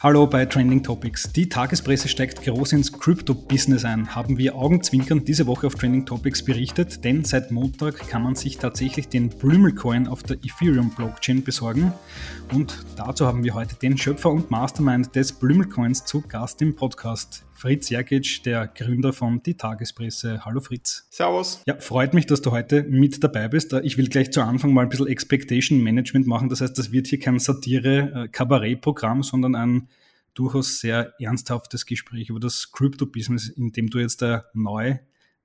Hallo bei Trending Topics. Die Tagespresse steigt groß ins Crypto-Business ein, haben wir augenzwinkernd diese Woche auf Trending Topics berichtet, denn seit Montag kann man sich tatsächlich den Blümel-Coin auf der Ethereum-Blockchain besorgen. Und dazu haben wir heute den Schöpfer und Mastermind des Blümel-Coins zu Gast im Podcast. Fritz Jerkic, der Gründer von Die Tagespresse. Hallo Fritz. Servus. Ja, freut mich, dass du heute mit dabei bist. Ich will gleich zu Anfang mal ein bisschen Expectation Management machen. Das heißt, das wird hier kein Satire-Kabarett-Programm, sondern ein durchaus sehr ernsthaftes Gespräch über das Crypto-Business, in dem du jetzt äh, neu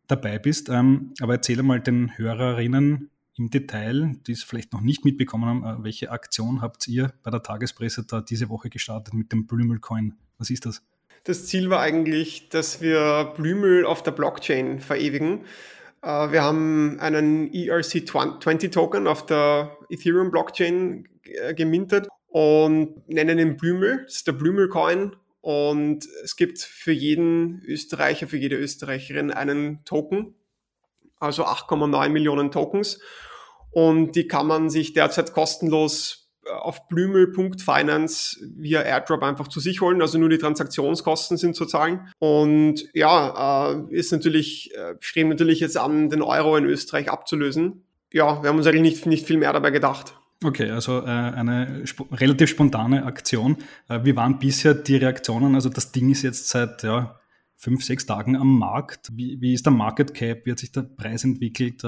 dabei bist. Ähm, aber erzähle mal den Hörerinnen im Detail, die es vielleicht noch nicht mitbekommen haben, äh, welche Aktion habt ihr bei der Tagespresse da diese Woche gestartet mit dem Blümelcoin? Was ist das? Das Ziel war eigentlich, dass wir Blümel auf der Blockchain verewigen. Äh, wir haben einen ERC20-Token auf der Ethereum-Blockchain äh, gemintet und nennen ihn Blümel. Das ist der Blümel-Coin. Und es gibt für jeden Österreicher, für jede Österreicherin einen Token, also 8,9 Millionen Tokens. Und die kann man sich derzeit kostenlos auf blümel.finance via Airdrop einfach zu sich holen. Also nur die Transaktionskosten sind zu zahlen. Und ja, äh, ist natürlich, äh, streben natürlich jetzt an, den Euro in Österreich abzulösen. Ja, wir haben uns eigentlich nicht, nicht viel mehr dabei gedacht. Okay, also äh, eine sp relativ spontane Aktion. Äh, wie waren bisher die Reaktionen? Also das Ding ist jetzt seit ja, fünf, sechs Tagen am Markt. Wie, wie ist der Market Cap? Wie hat sich der Preis entwickelt?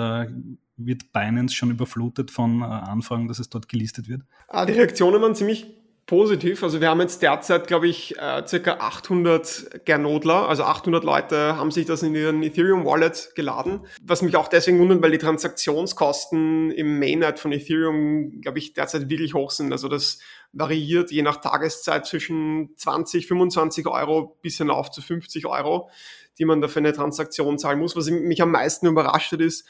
Wird Binance schon überflutet von äh, Anfragen, dass es dort gelistet wird? Ah, die Reaktionen waren ziemlich positiv. Also wir haben jetzt derzeit, glaube ich, äh, circa 800 Gernodler, also 800 Leute haben sich das in ihren Ethereum Wallet geladen. Was mich auch deswegen wundert, weil die Transaktionskosten im Mainnet von Ethereum, glaube ich, derzeit wirklich hoch sind. Also das variiert je nach Tageszeit zwischen 20, 25 Euro bis hinauf zu 50 Euro, die man da für eine Transaktion zahlen muss. Was mich am meisten überrascht hat, ist,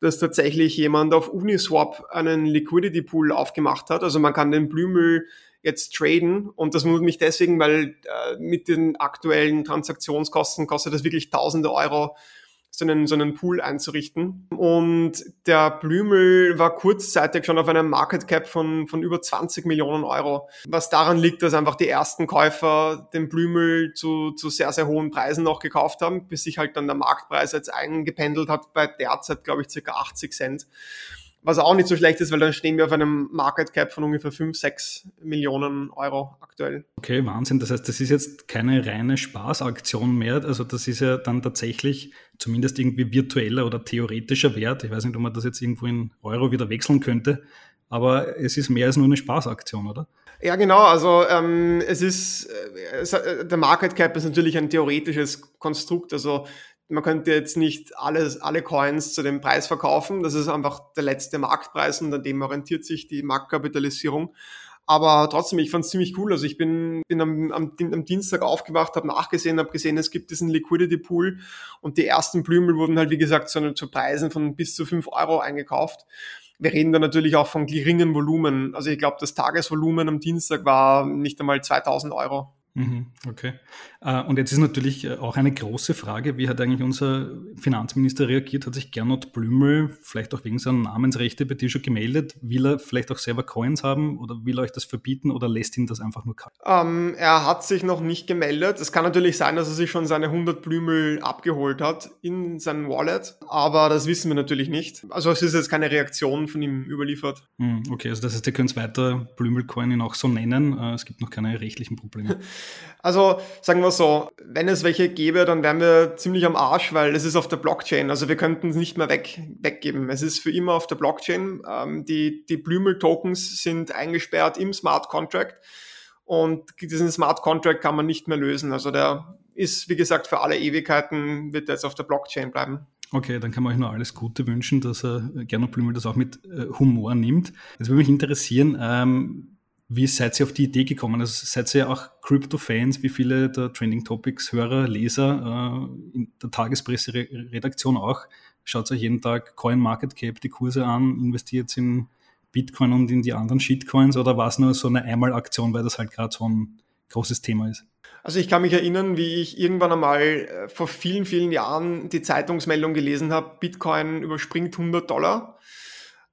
dass tatsächlich jemand auf Uniswap einen Liquidity Pool aufgemacht hat. Also man kann den Blümel jetzt traden und das wundert mich deswegen, weil äh, mit den aktuellen Transaktionskosten kostet das wirklich tausende Euro, so einen, so einen Pool einzurichten. Und der Blümel war kurzzeitig schon auf einem Market Cap von, von über 20 Millionen Euro. Was daran liegt, dass einfach die ersten Käufer den Blümel zu, zu sehr, sehr hohen Preisen noch gekauft haben, bis sich halt dann der Marktpreis jetzt eingependelt hat bei derzeit, glaube ich, circa 80 Cent. Was auch nicht so schlecht ist, weil dann stehen wir auf einem Market Cap von ungefähr 5, 6 Millionen Euro aktuell. Okay, Wahnsinn. Das heißt, das ist jetzt keine reine Spaßaktion mehr. Also das ist ja dann tatsächlich zumindest irgendwie virtueller oder theoretischer Wert. Ich weiß nicht, ob man das jetzt irgendwo in Euro wieder wechseln könnte. Aber es ist mehr als nur eine Spaßaktion, oder? Ja, genau. Also ähm, es ist äh, äh der Market Cap ist natürlich ein theoretisches Konstrukt. Also man könnte jetzt nicht alles, alle Coins zu dem Preis verkaufen. Das ist einfach der letzte Marktpreis und an dem orientiert sich die Marktkapitalisierung. Aber trotzdem, ich fand es ziemlich cool. Also ich bin, bin am, am, am Dienstag aufgewacht, habe nachgesehen, habe gesehen, es gibt diesen Liquidity Pool und die ersten Blümel wurden halt, wie gesagt, zu, zu Preisen von bis zu fünf Euro eingekauft. Wir reden da natürlich auch von geringen Volumen. Also ich glaube, das Tagesvolumen am Dienstag war nicht einmal 2000 Euro. Mhm, okay. Äh, und jetzt ist natürlich äh, auch eine große Frage, wie hat eigentlich unser Finanzminister reagiert? Hat sich Gernot Blümel vielleicht auch wegen seiner Namensrechte bei dir schon gemeldet? Will er vielleicht auch selber Coins haben oder will er euch das verbieten oder lässt ihn das einfach nur kalt? Ähm, er hat sich noch nicht gemeldet. Es kann natürlich sein, dass er sich schon seine 100 Blümel abgeholt hat in seinem Wallet, aber das wissen wir natürlich nicht. Also es ist jetzt keine Reaktion von ihm überliefert. Hm, okay, also das heißt, ihr könnt weiter Blümel-Coin ihn auch so nennen. Äh, es gibt noch keine rechtlichen Probleme. Also sagen wir so, wenn es welche gäbe, dann wären wir ziemlich am Arsch, weil es ist auf der Blockchain. Also wir könnten es nicht mehr weg, weggeben. Es ist für immer auf der Blockchain. Ähm, die die Blümel-Tokens sind eingesperrt im Smart Contract und diesen Smart Contract kann man nicht mehr lösen. Also der ist, wie gesagt, für alle Ewigkeiten, wird jetzt auf der Blockchain bleiben. Okay, dann kann man euch nur alles Gute wünschen, dass er Gernot Blümel das auch mit äh, Humor nimmt. Jetzt würde mich interessieren, ähm, wie seid ihr auf die Idee gekommen? Also seid ihr auch Crypto-Fans, wie viele der Trending Topics Hörer, Leser äh, in der Tagespresse-Redaktion auch? Schaut euch jeden Tag Coin Market Cap die Kurse an, investiert in Bitcoin und in die anderen Shitcoins oder war es nur so eine Einmalaktion, weil das halt gerade so ein großes Thema ist? Also ich kann mich erinnern, wie ich irgendwann einmal äh, vor vielen, vielen Jahren die Zeitungsmeldung gelesen habe, Bitcoin überspringt 100 Dollar.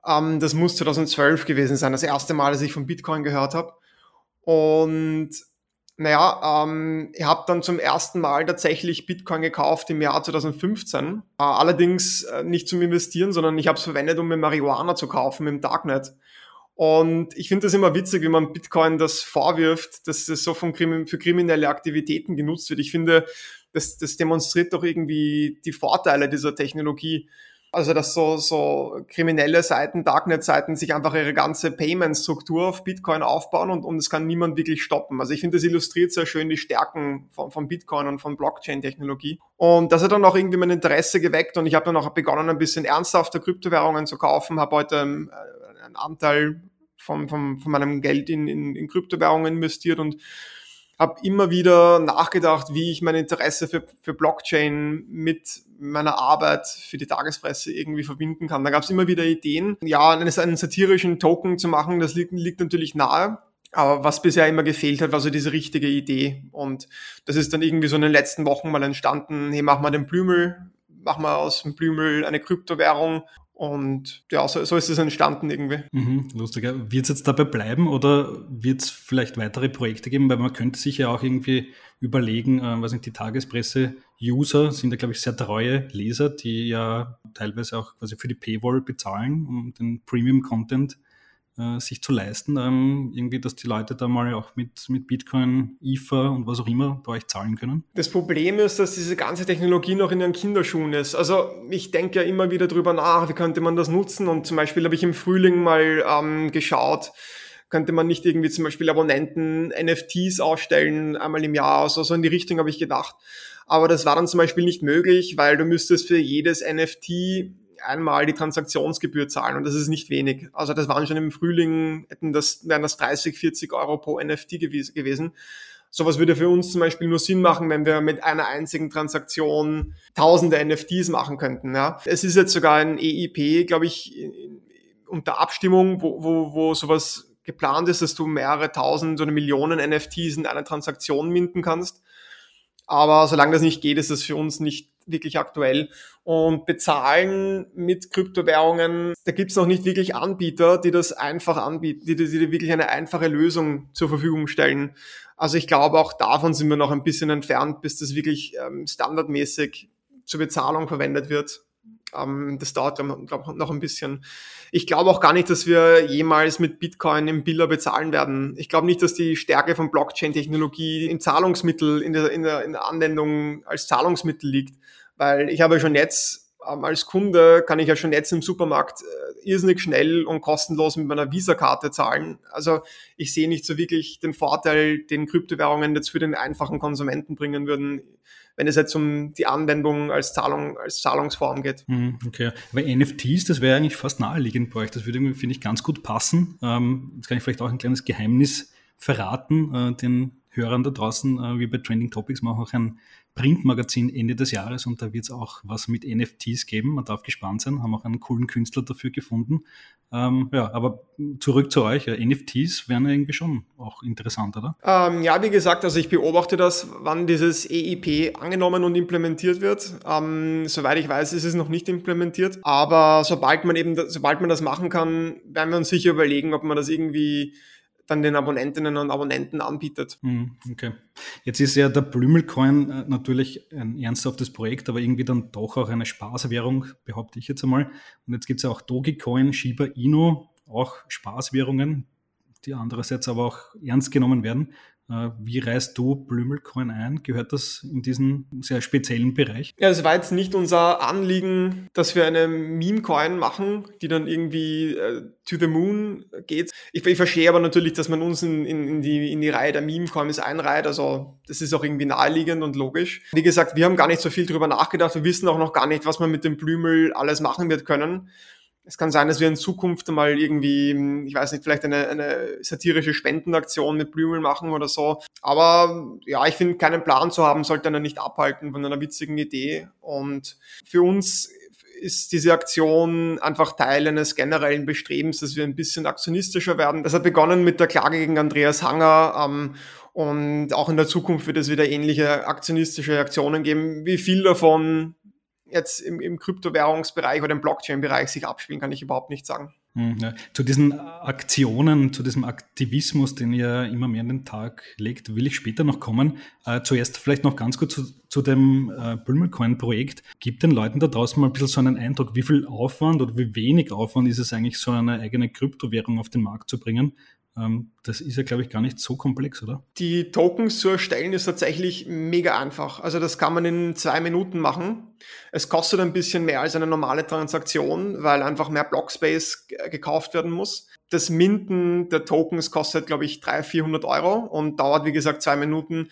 Ähm, das muss 2012 gewesen sein, das erste Mal, dass ich von Bitcoin gehört habe. Und Naja, ähm, ich habe dann zum ersten Mal tatsächlich Bitcoin gekauft im Jahr 2015. Äh, allerdings äh, nicht zum Investieren, sondern ich habe es verwendet, um mir Marihuana zu kaufen im Darknet. Und ich finde das immer witzig, wie man Bitcoin das vorwirft, dass es so von Krim für kriminelle Aktivitäten genutzt wird. Ich finde, das, das demonstriert doch irgendwie die Vorteile dieser Technologie. Also, dass so, so kriminelle Seiten, Darknet-Seiten sich einfach ihre ganze Payment-Struktur auf Bitcoin aufbauen und, und es kann niemand wirklich stoppen. Also ich finde, das illustriert sehr schön die Stärken von, von Bitcoin und von Blockchain-Technologie. Und das hat dann auch irgendwie mein Interesse geweckt und ich habe dann auch begonnen, ein bisschen ernsthafter Kryptowährungen zu kaufen, habe heute ähm, einen Anteil von, von, von meinem Geld in, in, in Kryptowährungen investiert und habe immer wieder nachgedacht, wie ich mein Interesse für, für Blockchain mit meiner Arbeit für die Tagespresse irgendwie verbinden kann. Da gab es immer wieder Ideen, ja, einen, satirischen Token zu machen, das liegt, liegt natürlich nahe. Aber was bisher immer gefehlt hat, war so diese richtige Idee. Und das ist dann irgendwie so in den letzten Wochen mal entstanden, hey, mach mal den Blümel, mach mal aus dem Blümel eine Kryptowährung und ja, so, so ist es entstanden irgendwie. Mhm, lustig. Wird es jetzt dabei bleiben oder wird es vielleicht weitere Projekte geben? Weil man könnte sich ja auch irgendwie überlegen, äh, was sind die Tagespresse-User, sind ja, glaube ich, sehr treue Leser, die ja teilweise auch quasi für die Paywall bezahlen, um den Premium-Content äh, sich zu leisten, ähm, irgendwie, dass die Leute da mal auch mit, mit Bitcoin, IFA und was auch immer bei euch zahlen können? Das Problem ist, dass diese ganze Technologie noch in ihren Kinderschuhen ist. Also ich denke ja immer wieder drüber nach, wie könnte man das nutzen und zum Beispiel habe ich im Frühling mal ähm, geschaut, könnte man nicht irgendwie zum Beispiel Abonnenten NFTs ausstellen, einmal im Jahr, also so in die Richtung habe ich gedacht. Aber das war dann zum Beispiel nicht möglich, weil du müsstest für jedes NFT einmal die Transaktionsgebühr zahlen und das ist nicht wenig. Also das waren schon im Frühling, hätten das, wären das 30, 40 Euro pro NFT gewesen. Sowas würde für uns zum Beispiel nur Sinn machen, wenn wir mit einer einzigen Transaktion tausende NFTs machen könnten. Ja. Es ist jetzt sogar ein EIP, glaube ich, unter Abstimmung, wo, wo, wo sowas geplant ist, dass du mehrere tausend oder Millionen NFTs in einer Transaktion minden kannst. Aber solange das nicht geht, ist das für uns nicht wirklich aktuell. Und bezahlen mit Kryptowährungen, da gibt es noch nicht wirklich Anbieter, die das einfach anbieten, die, die, die wirklich eine einfache Lösung zur Verfügung stellen. Also ich glaube, auch davon sind wir noch ein bisschen entfernt, bis das wirklich ähm, standardmäßig zur Bezahlung verwendet wird. Ähm, das dauert, glaube glaub, noch ein bisschen. Ich glaube auch gar nicht, dass wir jemals mit Bitcoin im Biller bezahlen werden. Ich glaube nicht, dass die Stärke von Blockchain-Technologie im Zahlungsmittel, in der, in, der, in der Anwendung als Zahlungsmittel liegt. Weil ich habe schon jetzt ähm, als Kunde kann ich ja schon jetzt im Supermarkt äh, irrsinnig schnell und kostenlos mit meiner Visa-Karte zahlen. Also ich sehe nicht so wirklich den Vorteil, den Kryptowährungen jetzt für den einfachen Konsumenten bringen würden wenn es jetzt um die Anwendung als Zahlung, als Zahlungsform geht. Mhm, okay, aber NFTs, das wäre eigentlich fast naheliegend bei euch. Das würde, finde ich, ganz gut passen. Ähm, jetzt kann ich vielleicht auch ein kleines Geheimnis verraten, äh, den Hörern da draußen, äh, wie bei Trending Topics, machen auch ein Printmagazin Ende des Jahres und da wird es auch was mit NFTs geben. Man darf gespannt sein, haben auch einen coolen Künstler dafür gefunden. Ähm, ja, aber zurück zu euch. Ja, NFTs wären irgendwie schon auch interessant, oder? Ähm, ja, wie gesagt, also ich beobachte das, wann dieses EIP angenommen und implementiert wird. Ähm, soweit ich weiß, ist es noch nicht implementiert. Aber sobald man eben, sobald man das machen kann, werden wir uns sicher überlegen, ob man das irgendwie dann den Abonnentinnen und Abonnenten anbietet. Hm, okay. Jetzt ist ja der Blümelcoin äh, natürlich ein ernsthaftes Projekt, aber irgendwie dann doch auch eine Spaßwährung, behaupte ich jetzt einmal. Und jetzt gibt es ja auch Dogecoin, Shiba Inu, auch Spaßwährungen, die andererseits aber auch ernst genommen werden. Äh, wie reißt du Blümelcoin ein? Gehört das in diesen sehr speziellen Bereich? Ja, es war jetzt nicht unser Anliegen, dass wir eine Meme-Coin machen, die dann irgendwie äh, to the moon geht. Ich, ich, verstehe aber natürlich, dass man uns in, in, in, die, in die Reihe der Meme-Coins einreiht. Also das ist auch irgendwie naheliegend und logisch. Wie gesagt, wir haben gar nicht so viel drüber nachgedacht. Wir wissen auch noch gar nicht, was man mit dem Blümel alles machen wird können. Es kann sein, dass wir in Zukunft mal irgendwie, ich weiß nicht, vielleicht eine, eine satirische Spendenaktion mit Blümel machen oder so. Aber ja, ich finde, keinen Plan zu haben, sollte einen nicht abhalten von einer witzigen Idee. Und für uns ist diese Aktion einfach Teil eines generellen Bestrebens, dass wir ein bisschen aktionistischer werden. Das hat begonnen mit der Klage gegen Andreas Hanger. Ähm, und auch in der Zukunft wird es wieder ähnliche aktionistische Aktionen geben. Wie viel davon jetzt im, im Kryptowährungsbereich oder im Blockchain-Bereich sich abspielen, kann ich überhaupt nicht sagen. Hm, ja. Zu diesen Aktionen, zu diesem Aktivismus, den ihr immer mehr an den Tag legt, will ich später noch kommen. Äh, zuerst vielleicht noch ganz kurz zu, zu dem äh, Blumencoin-Projekt. Gibt den Leuten da draußen mal ein bisschen so einen Eindruck, wie viel Aufwand oder wie wenig Aufwand ist es eigentlich, so eine eigene Kryptowährung auf den Markt zu bringen? Ähm, das ist ja, glaube ich, gar nicht so komplex, oder? Die Tokens zu erstellen ist tatsächlich mega einfach. Also das kann man in zwei Minuten machen. Es kostet ein bisschen mehr als eine normale Transaktion, weil einfach mehr Blockspace gekauft werden muss. Das Minden der Tokens kostet, glaube ich, 300, 400 Euro und dauert, wie gesagt, zwei Minuten.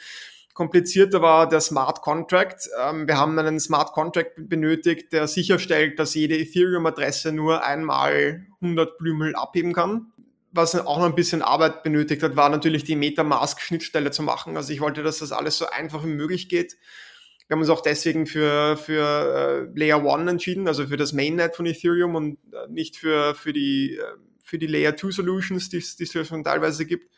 Komplizierter war der Smart Contract. Ähm, wir haben einen Smart Contract benötigt, der sicherstellt, dass jede Ethereum-Adresse nur einmal 100 Blümel abheben kann was auch noch ein bisschen Arbeit benötigt hat, war natürlich die Metamask-Schnittstelle zu machen. Also ich wollte, dass das alles so einfach wie möglich geht. Wir haben uns auch deswegen für, für äh, Layer 1 entschieden, also für das Mainnet von Ethereum und äh, nicht für, für, die, äh, für die Layer 2 Solutions, die, es schon teilweise gibt.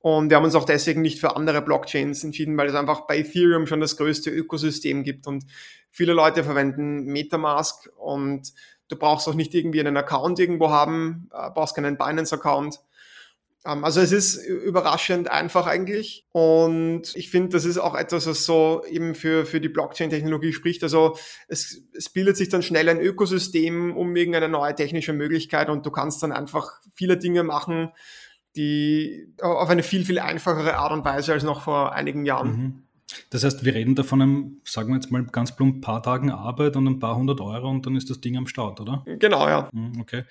Und wir haben uns auch deswegen nicht für andere Blockchains entschieden, weil es einfach bei Ethereum schon das größte Ökosystem gibt und viele Leute verwenden Metamask und Du brauchst auch nicht irgendwie einen Account irgendwo haben, äh, brauchst keinen Binance-Account. Ähm, also es ist überraschend einfach eigentlich. Und ich finde, das ist auch etwas, was so eben für, für die Blockchain-Technologie spricht. Also es, es bildet sich dann schnell ein Ökosystem um irgendeine neue technische Möglichkeit und du kannst dann einfach viele Dinge machen, die auf eine viel, viel einfachere Art und Weise als noch vor einigen Jahren. Mhm. Das heißt, wir reden da von einem, sagen wir jetzt mal ganz plump, paar Tagen Arbeit und ein paar hundert Euro und dann ist das Ding am Start, oder? Genau, ja. Hm, okay.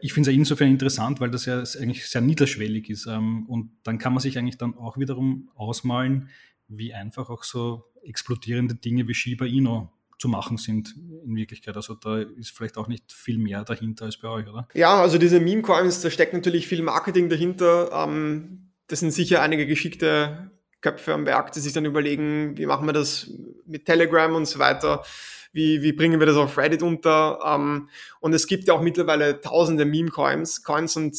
Ich finde es ja insofern interessant, weil das ja eigentlich sehr niederschwellig ist. Ähm, und dann kann man sich eigentlich dann auch wiederum ausmalen, wie einfach auch so explodierende Dinge wie Shiba Inu zu machen sind in Wirklichkeit. Also da ist vielleicht auch nicht viel mehr dahinter als bei euch, oder? Ja, also diese Meme-Coins, da steckt natürlich viel Marketing dahinter. Ähm, das sind sicher einige geschickte Köpfe am Werk, die sich dann überlegen, wie machen wir das mit Telegram und so weiter, wie, wie bringen wir das auf Reddit unter. Ähm, und es gibt ja auch mittlerweile tausende Meme-Coins Coins und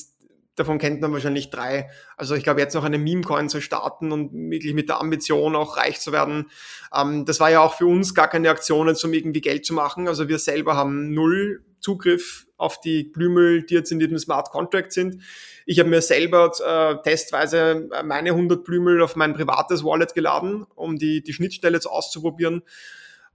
davon kennt man wahrscheinlich drei. Also ich glaube, jetzt noch eine Meme-Coin zu starten und wirklich mit der Ambition auch reich zu werden, ähm, das war ja auch für uns gar keine Aktion, um irgendwie Geld zu machen. Also wir selber haben null Zugriff auf die Blümel, die jetzt in diesem Smart Contract sind. Ich habe mir selber äh, testweise meine 100 Blümel auf mein privates Wallet geladen, um die, die Schnittstelle jetzt auszuprobieren.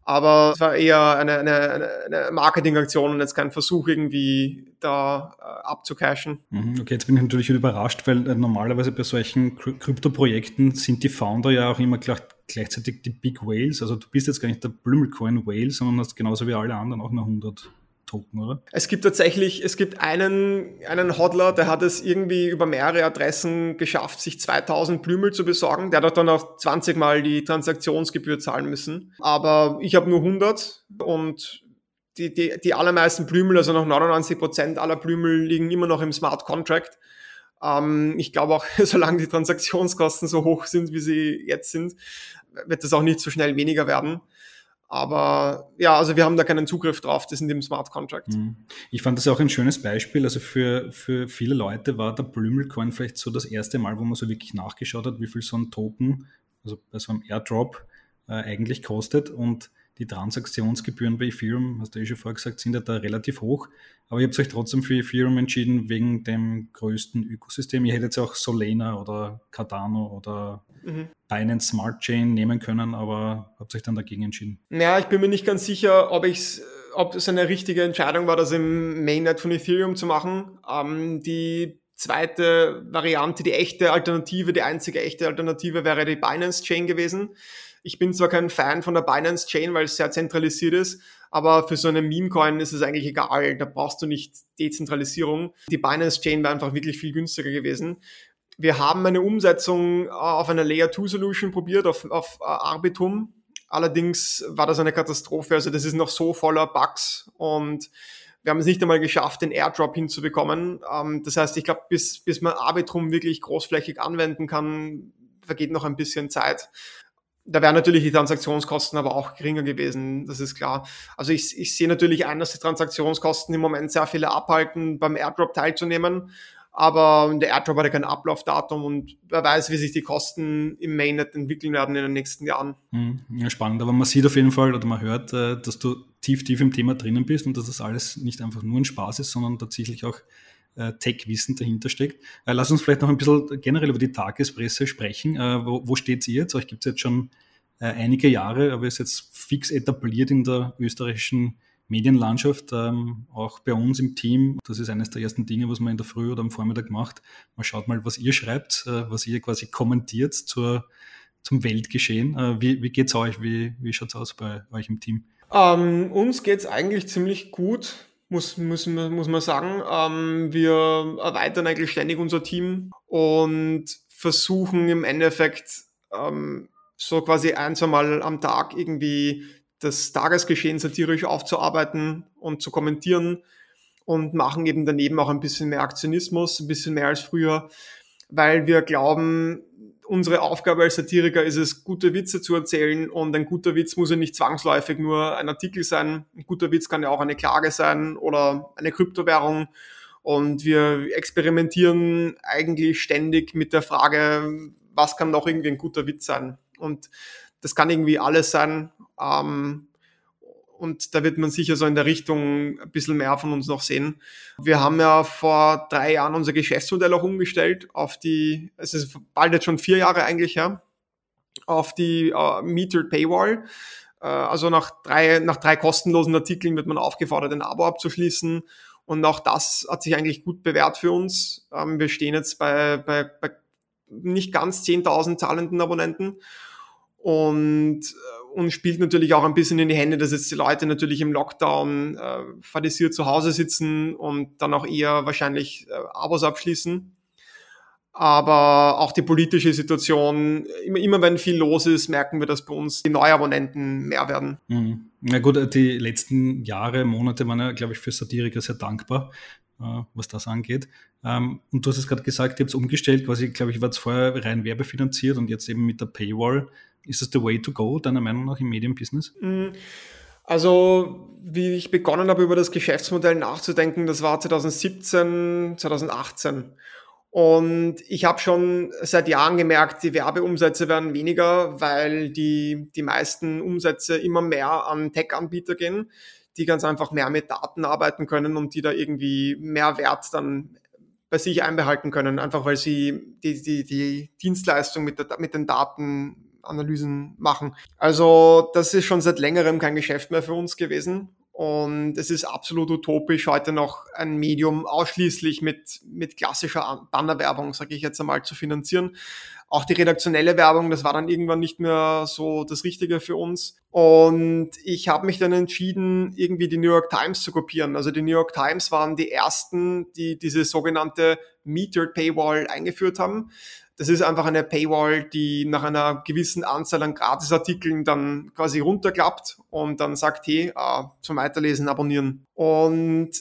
Aber es war eher eine, eine, eine Marketingaktion und jetzt kein Versuch, irgendwie da äh, abzucashen. Mhm, okay, jetzt bin ich natürlich überrascht, weil äh, normalerweise bei solchen Krypto-Projekten sind die Founder ja auch immer gleich, gleichzeitig die Big Whales. Also du bist jetzt gar nicht der Blümelcoin Whale, sondern hast genauso wie alle anderen auch nur 100 Token, oder? Es gibt tatsächlich, es gibt einen, einen Hodler, der hat es irgendwie über mehrere Adressen geschafft, sich 2000 Blümel zu besorgen. Der hat dann auch 20 Mal die Transaktionsgebühr zahlen müssen. Aber ich habe nur 100 und die, die, die allermeisten Blümel, also noch 99 Prozent aller Blümel liegen immer noch im Smart Contract. Ähm, ich glaube auch, solange die Transaktionskosten so hoch sind, wie sie jetzt sind, wird das auch nicht so schnell weniger werden. Aber ja, also wir haben da keinen Zugriff drauf, das sind im Smart Contract. Mhm. Ich fand das auch ein schönes Beispiel. Also für, für viele Leute war der Blümelcoin vielleicht so das erste Mal, wo man so wirklich nachgeschaut hat, wie viel so ein Token, also bei so einem Airdrop, äh, eigentlich kostet. Und die Transaktionsgebühren bei Ethereum, hast du eh schon vorher gesagt, sind ja da relativ hoch. Aber ihr habt euch trotzdem für Ethereum entschieden, wegen dem größten Ökosystem. Ihr hättet ja auch Solana oder Cardano oder mhm. Binance Smart Chain nehmen können, aber habt euch dann dagegen entschieden. Ja, ich bin mir nicht ganz sicher, ob ich ob es eine richtige Entscheidung war, das im Mainnet von Ethereum zu machen. Ähm, die zweite Variante, die echte Alternative, die einzige echte Alternative wäre die Binance Chain gewesen. Ich bin zwar kein Fan von der Binance Chain, weil es sehr zentralisiert ist, aber für so einen Meme-Coin ist es eigentlich egal. Da brauchst du nicht Dezentralisierung. Die Binance Chain wäre einfach wirklich viel günstiger gewesen. Wir haben eine Umsetzung äh, auf einer Layer 2 Solution probiert, auf, auf äh, Arbitum. Allerdings war das eine Katastrophe. Also das ist noch so voller Bugs und wir haben es nicht einmal geschafft, den Airdrop hinzubekommen. Ähm, das heißt, ich glaube, bis, bis man Arbitrum wirklich großflächig anwenden kann, vergeht noch ein bisschen Zeit da wären natürlich die Transaktionskosten aber auch geringer gewesen, das ist klar. Also ich, ich sehe natürlich ein, dass die Transaktionskosten im Moment sehr viele abhalten, beim Airdrop teilzunehmen. aber der Airdrop hat ja kein Ablaufdatum und wer weiß, wie sich die Kosten im Mainnet entwickeln werden in den nächsten Jahren. Hm, ja, spannend, aber man sieht auf jeden Fall oder man hört, äh, dass du tief, tief im Thema drinnen bist und dass das alles nicht einfach nur ein Spaß ist, sondern tatsächlich auch Tech-Wissen dahinter steckt. Äh, lass uns vielleicht noch ein bisschen generell über die Tagespresse sprechen. Wo, wo steht ihr jetzt? Euch gibt es jetzt schon einige Jahre, aber ist jetzt fix etabliert in der österreichischen Medienlandschaft, ähm, auch bei uns im Team. Das ist eines der ersten Dinge, was man in der Früh oder am Vormittag macht. Man schaut mal, was ihr schreibt, äh, was ihr quasi kommentiert zur, zum Weltgeschehen. Äh, wie wie es euch? Wie, wie es aus bei euch im Team? Ähm, uns es eigentlich ziemlich gut, muss, muss, muss man sagen. Ähm, wir erweitern eigentlich ständig unser Team und versuchen im Endeffekt ähm, so quasi ein, zwei am Tag irgendwie das Tagesgeschehen satirisch aufzuarbeiten und zu kommentieren und machen eben daneben auch ein bisschen mehr Aktionismus, ein bisschen mehr als früher, weil wir glauben, unsere Aufgabe als Satiriker ist es, gute Witze zu erzählen und ein guter Witz muss ja nicht zwangsläufig nur ein Artikel sein. Ein guter Witz kann ja auch eine Klage sein oder eine Kryptowährung. Und wir experimentieren eigentlich ständig mit der Frage, was kann noch irgendwie ein guter Witz sein? Und das kann irgendwie alles sein. Ähm, und da wird man sicher so in der Richtung ein bisschen mehr von uns noch sehen. Wir haben ja vor drei Jahren unser Geschäftsmodell auch umgestellt auf die, es ist bald jetzt schon vier Jahre eigentlich her, auf die uh, Metered Paywall. Uh, also nach drei, nach drei kostenlosen Artikeln wird man aufgefordert, ein Abo abzuschließen. Und auch das hat sich eigentlich gut bewährt für uns. Um, ähm, wir stehen jetzt bei, bei, bei nicht ganz 10.000 zahlenden Abonnenten und äh, und spielt natürlich auch ein bisschen in die Hände, dass jetzt die Leute natürlich im Lockdown äh, fadisiert zu Hause sitzen und dann auch eher wahrscheinlich äh, Abos abschließen. Aber auch die politische Situation, immer, immer wenn viel los ist, merken wir, dass bei uns die Neuabonnenten mehr werden. Mhm. Na gut, die letzten Jahre, Monate waren ja, glaube ich, für Satiriker sehr dankbar, äh, was das angeht. Ähm, und du hast es gerade gesagt, ihr habt es umgestellt, quasi, glaube ich, war es vorher rein werbefinanziert und jetzt eben mit der Paywall. Ist das the way to go, deiner Meinung nach, im Medienbusiness? Mhm. Also, wie ich begonnen habe, über das Geschäftsmodell nachzudenken, das war 2017, 2018. Und ich habe schon seit Jahren gemerkt, die Werbeumsätze werden weniger, weil die, die meisten Umsätze immer mehr an Tech-Anbieter gehen, die ganz einfach mehr mit Daten arbeiten können und die da irgendwie mehr Wert dann bei sich einbehalten können, einfach weil sie die, die, die Dienstleistung mit, der, mit den Daten Analysen machen. Also das ist schon seit längerem kein Geschäft mehr für uns gewesen. Und es ist absolut utopisch, heute noch ein Medium ausschließlich mit, mit klassischer Bannerwerbung, sage ich jetzt einmal, zu finanzieren. Auch die redaktionelle Werbung, das war dann irgendwann nicht mehr so das Richtige für uns. Und ich habe mich dann entschieden, irgendwie die New York Times zu kopieren. Also die New York Times waren die ersten, die diese sogenannte Metered Paywall eingeführt haben. Das ist einfach eine Paywall, die nach einer gewissen Anzahl an Gratisartikeln dann quasi runterklappt und dann sagt, hey, äh, zum Weiterlesen abonnieren. Und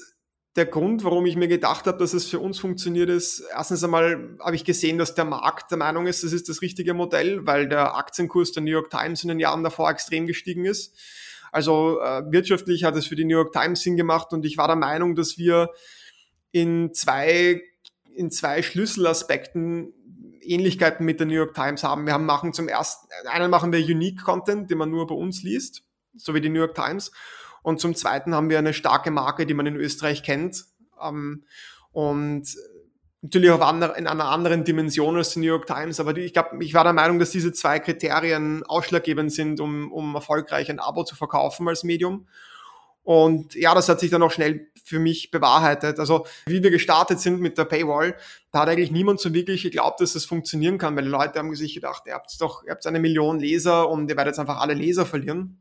der Grund, warum ich mir gedacht habe, dass es für uns funktioniert, ist, erstens einmal habe ich gesehen, dass der Markt der Meinung ist, das ist das richtige Modell, weil der Aktienkurs der New York Times in den Jahren davor extrem gestiegen ist. Also äh, wirtschaftlich hat es für die New York Times Sinn gemacht und ich war der Meinung, dass wir in zwei, in zwei Schlüsselaspekten Ähnlichkeiten mit der New York Times haben. Wir haben machen zum ersten, einen machen wir Unique Content, den man nur bei uns liest, so wie die New York Times. Und zum zweiten haben wir eine starke Marke, die man in Österreich kennt. Ähm, und natürlich auf in einer anderen Dimension als die New York Times. Aber die, ich glaube, ich war der Meinung, dass diese zwei Kriterien ausschlaggebend sind, um, um erfolgreich ein Abo zu verkaufen als Medium. Und ja, das hat sich dann auch schnell für mich bewahrheitet. Also wie wir gestartet sind mit der Paywall, da hat eigentlich niemand so wirklich geglaubt, dass das funktionieren kann, weil die Leute haben sich gedacht, ihr habt doch, ihr habt eine Million Leser und ihr werdet jetzt einfach alle Leser verlieren.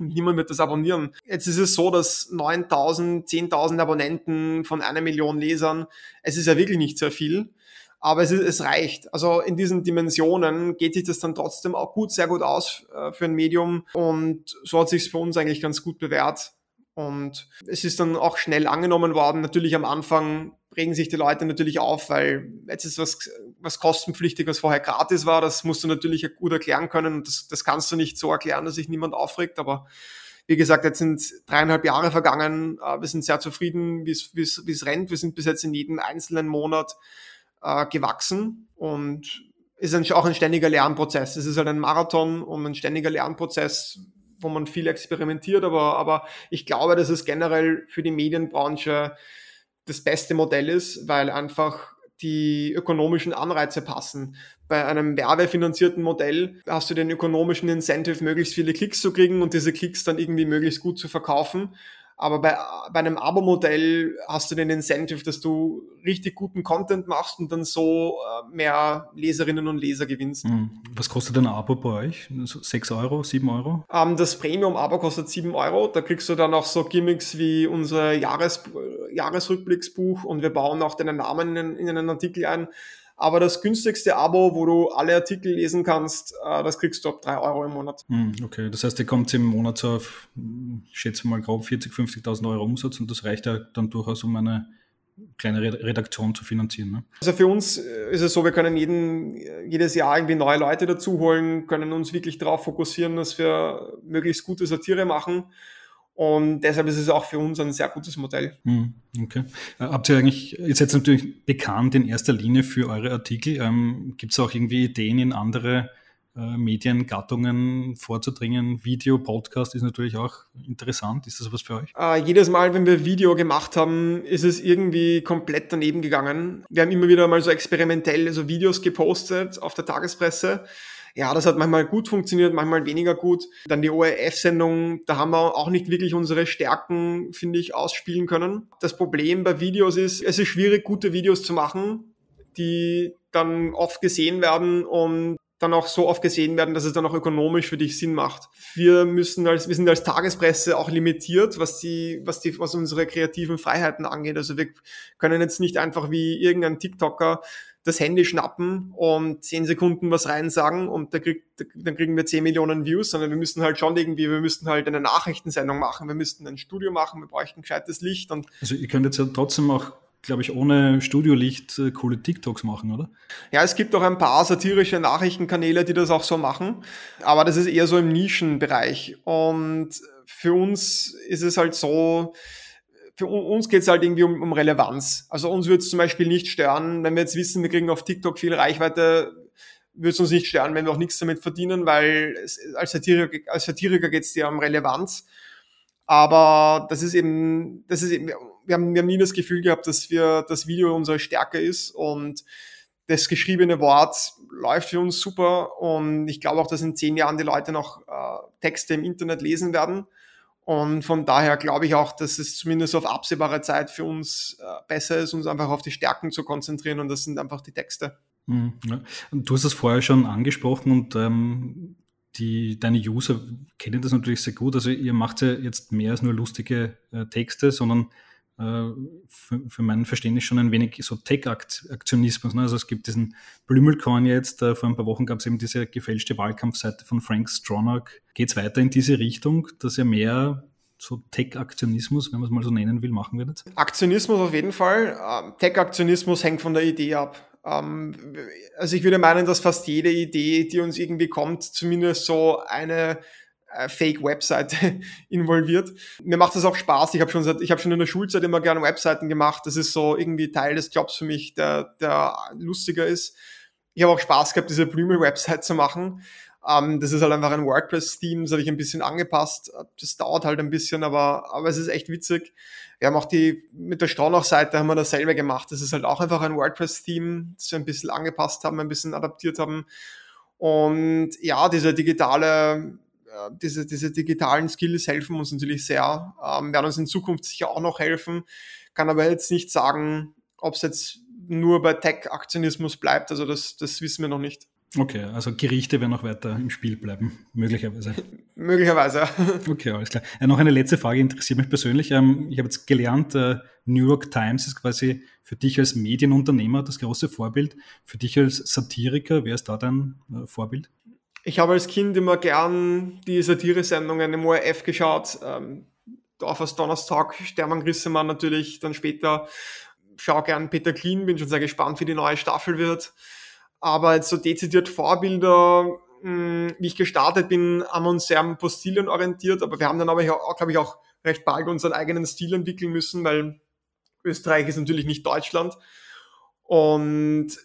Niemand wird das abonnieren. Jetzt ist es so, dass 9000, 10.000 Abonnenten von einer Million Lesern, es ist ja wirklich nicht sehr viel aber es, ist, es reicht. Also in diesen Dimensionen geht sich das dann trotzdem auch gut, sehr gut aus äh, für ein Medium und so hat sich es für uns eigentlich ganz gut bewährt. Und es ist dann auch schnell angenommen worden. Natürlich am Anfang regen sich die Leute natürlich auf, weil jetzt ist was, was kostenpflichtig, was vorher gratis war. Das musst du natürlich gut erklären können. Und das, das kannst du nicht so erklären, dass sich niemand aufregt. Aber Wie gesagt, jetzt sind dreieinhalb Jahre vergangen. Äh, wir sind sehr zufrieden, wie es rennt. Wir sind bis jetzt in jedem einzelnen Monat äh, gewachsen und ist auch ein ständiger Lernprozess. Es ist halt ein Marathon und ein ständiger Lernprozess, wo man viel experimentiert, aber, aber ich glaube, dass es generell für die Medienbranche das beste Modell ist, weil einfach die ökonomischen Anreize passen. Bei einem werbefinanzierten Modell hast du den ökonomischen Incentive, möglichst viele Klicks zu kriegen und diese Klicks dann irgendwie möglichst gut zu verkaufen. Aber bei, bei einem Abo-Modell hast du den Incentive, dass du richtig guten Content machst und dann so äh, mehr Leserinnen und Leser gewinnst. Hm. Was kostet ein Abo bei euch? Sechs Euro, sieben Euro? Ähm, das Premium-Abo kostet sieben Euro. Da kriegst du dann auch so Gimmicks wie unser Jahres, Jahresrückblicksbuch und wir bauen auch deinen Namen in, in einen Artikel ein. Aber das günstigste Abo, wo du alle Artikel lesen kannst, äh, das kriegst du ab 3 Euro im Monat. Hm, okay, das heißt, ihr kommt im Monat so auf, ich schätze mal grob 40.000, 50.000 Euro Umsatz und das reicht ja dann durchaus, um eine kleine Redaktion zu finanzieren. Ne? Also für uns äh, ist es so, wir können jeden, jedes Jahr irgendwie neue Leute dazu holen, können uns wirklich darauf fokussieren, dass wir möglichst gute Satire machen und deshalb ist es auch für uns ein sehr gutes Modell. Hm, okay. Äh, habt ihr eigentlich, ihr seid natürlich bekannt in erster Linie für eure Artikel. Ähm, Gibt es auch irgendwie Ideen in andere äh, Mediengattungen vorzudringen? Video, Podcast ist natürlich auch interessant. Ist das was für euch? Äh, jedes Mal, wenn wir Video gemacht haben, ist es irgendwie komplett daneben gegangen. Wir haben immer wieder mal so experimentell so Videos gepostet auf der Tagespresse ja, das hat manchmal gut funktioniert, manchmal weniger gut. Dann die ORF-Sendung, da haben wir auch nicht wirklich unsere Stärken, finde ich, ausspielen können. Das Problem bei Videos ist, es ist schwierig, gute Videos zu machen, die dann oft gesehen werden und dann auch so oft gesehen werden, dass es dann auch ökonomisch für dich Sinn macht. Wir müssen als, wir sind als Tagespresse auch limitiert, was die, was die, was unsere kreativen Freiheiten angeht. Also wir können jetzt nicht einfach wie irgendein TikToker das Handy schnappen und zehn Sekunden was reinsagen und da kriegt, dann kriegen wir zehn Millionen Views, sondern wir müssen halt schon irgendwie, wir müssten halt eine Nachrichtensendung machen, wir müssten ein Studio machen, wir bräuchten gescheites Licht und. Also ihr könnt jetzt ja trotzdem auch glaube ich, ohne Studiolicht äh, coole TikToks machen, oder? Ja, es gibt auch ein paar satirische Nachrichtenkanäle, die das auch so machen, aber das ist eher so im Nischenbereich. Und für uns ist es halt so, für uns geht es halt irgendwie um, um Relevanz. Also uns würde es zum Beispiel nicht stören, wenn wir jetzt wissen, wir kriegen auf TikTok viel Reichweite, würde es uns nicht stören, wenn wir auch nichts damit verdienen, weil es, als Satiriker, als Satiriker geht es dir um Relevanz. Aber das ist eben, das ist eben, wir haben, wir haben nie das Gefühl gehabt, dass wir das Video unsere Stärke ist und das geschriebene Wort läuft für uns super und ich glaube auch, dass in zehn Jahren die Leute noch äh, Texte im Internet lesen werden. Und von daher glaube ich auch, dass es zumindest auf absehbare Zeit für uns äh, besser ist, uns einfach auf die Stärken zu konzentrieren und das sind einfach die Texte. Mhm, ja. Du hast es vorher schon angesprochen und ähm, die, deine User kennen das natürlich sehr gut. Also ihr macht ja jetzt mehr als nur lustige äh, Texte, sondern für, für mein Verständnis schon ein wenig so Tech-Aktionismus. Ne? Also es gibt diesen Blümelcoin jetzt, äh, vor ein paar Wochen gab es eben diese gefälschte Wahlkampfseite von Frank Stronach. Geht es weiter in diese Richtung, dass er mehr so Tech-Aktionismus, wenn man es mal so nennen will, machen wird? Aktionismus auf jeden Fall. Ähm, Tech-Aktionismus hängt von der Idee ab. Ähm, also ich würde meinen, dass fast jede Idee, die uns irgendwie kommt, zumindest so eine äh, Fake-Webseite involviert. Mir macht das auch Spaß. Ich habe schon seit, ich habe schon in der Schulzeit immer gerne Webseiten gemacht. Das ist so irgendwie Teil des Jobs für mich, der, der lustiger ist. Ich habe auch Spaß gehabt, diese Blümel-Website zu machen. Ähm, das ist halt einfach ein WordPress-Theme, das habe ich ein bisschen angepasst. Das dauert halt ein bisschen, aber, aber es ist echt witzig. Wir haben auch die, mit der Straunach-Seite haben wir dasselbe gemacht. Das ist halt auch einfach ein WordPress-Theme, das wir ein bisschen angepasst haben, ein bisschen adaptiert haben. Und ja, diese digitale äh, diese, diese digitalen Skills helfen uns natürlich sehr, ähm, werden uns in Zukunft sicher auch noch helfen. Kann aber jetzt nicht sagen, ob es jetzt nur bei Tech-Aktionismus bleibt. Also das, das wissen wir noch nicht. Okay, also Gerichte werden auch weiter im Spiel bleiben, möglicherweise. möglicherweise. okay, alles klar. Äh, noch eine letzte Frage interessiert mich persönlich. Ähm, ich habe jetzt gelernt, äh, New York Times ist quasi für dich als Medienunternehmer das große Vorbild. Für dich als Satiriker, wer ist da dein äh, Vorbild? Ich habe als Kind immer gern die Satire-Sendungen im ORF geschaut. Ähm, Dorfers Donnerstag, Stermann Grissemann natürlich, dann später schau gern Peter Klien, bin schon sehr gespannt, wie die neue Staffel wird. Aber jetzt so dezidiert Vorbilder mh, wie ich gestartet bin, wir uns sehr am Postilien orientiert, aber wir haben dann aber, glaube ich, auch recht bald unseren eigenen Stil entwickeln müssen, weil Österreich ist natürlich nicht Deutschland. Und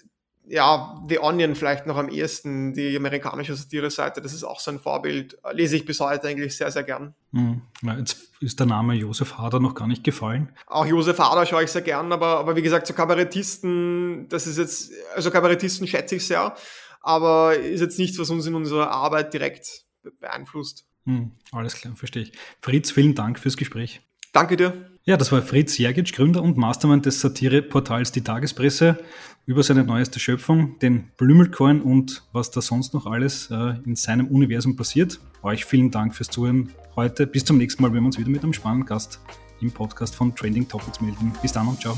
ja, The Onion vielleicht noch am ehesten, die amerikanische Satire-Seite, das ist auch so ein Vorbild, lese ich bis heute eigentlich sehr, sehr gern. Mhm. Ja, jetzt ist der Name Josef Hader noch gar nicht gefallen. Auch Josef Hader schaue ich sehr gern, aber, aber wie gesagt, so Kabarettisten, das ist jetzt, also Kabarettisten schätze ich sehr, aber ist jetzt nichts, was uns in unserer Arbeit direkt beeinflusst. Mhm. Alles klar, verstehe ich. Fritz, vielen Dank fürs Gespräch. Danke dir. Ja, das war Fritz Jergic, Gründer und Mastermind des Satireportals Die Tagespresse, über seine neueste Schöpfung, den Blümelcoin und was da sonst noch alles äh, in seinem Universum passiert. Euch vielen Dank fürs Zuhören heute. Bis zum nächsten Mal, wenn wir uns wieder mit einem spannenden Gast im Podcast von Trending Topics melden. Bis dann und ciao.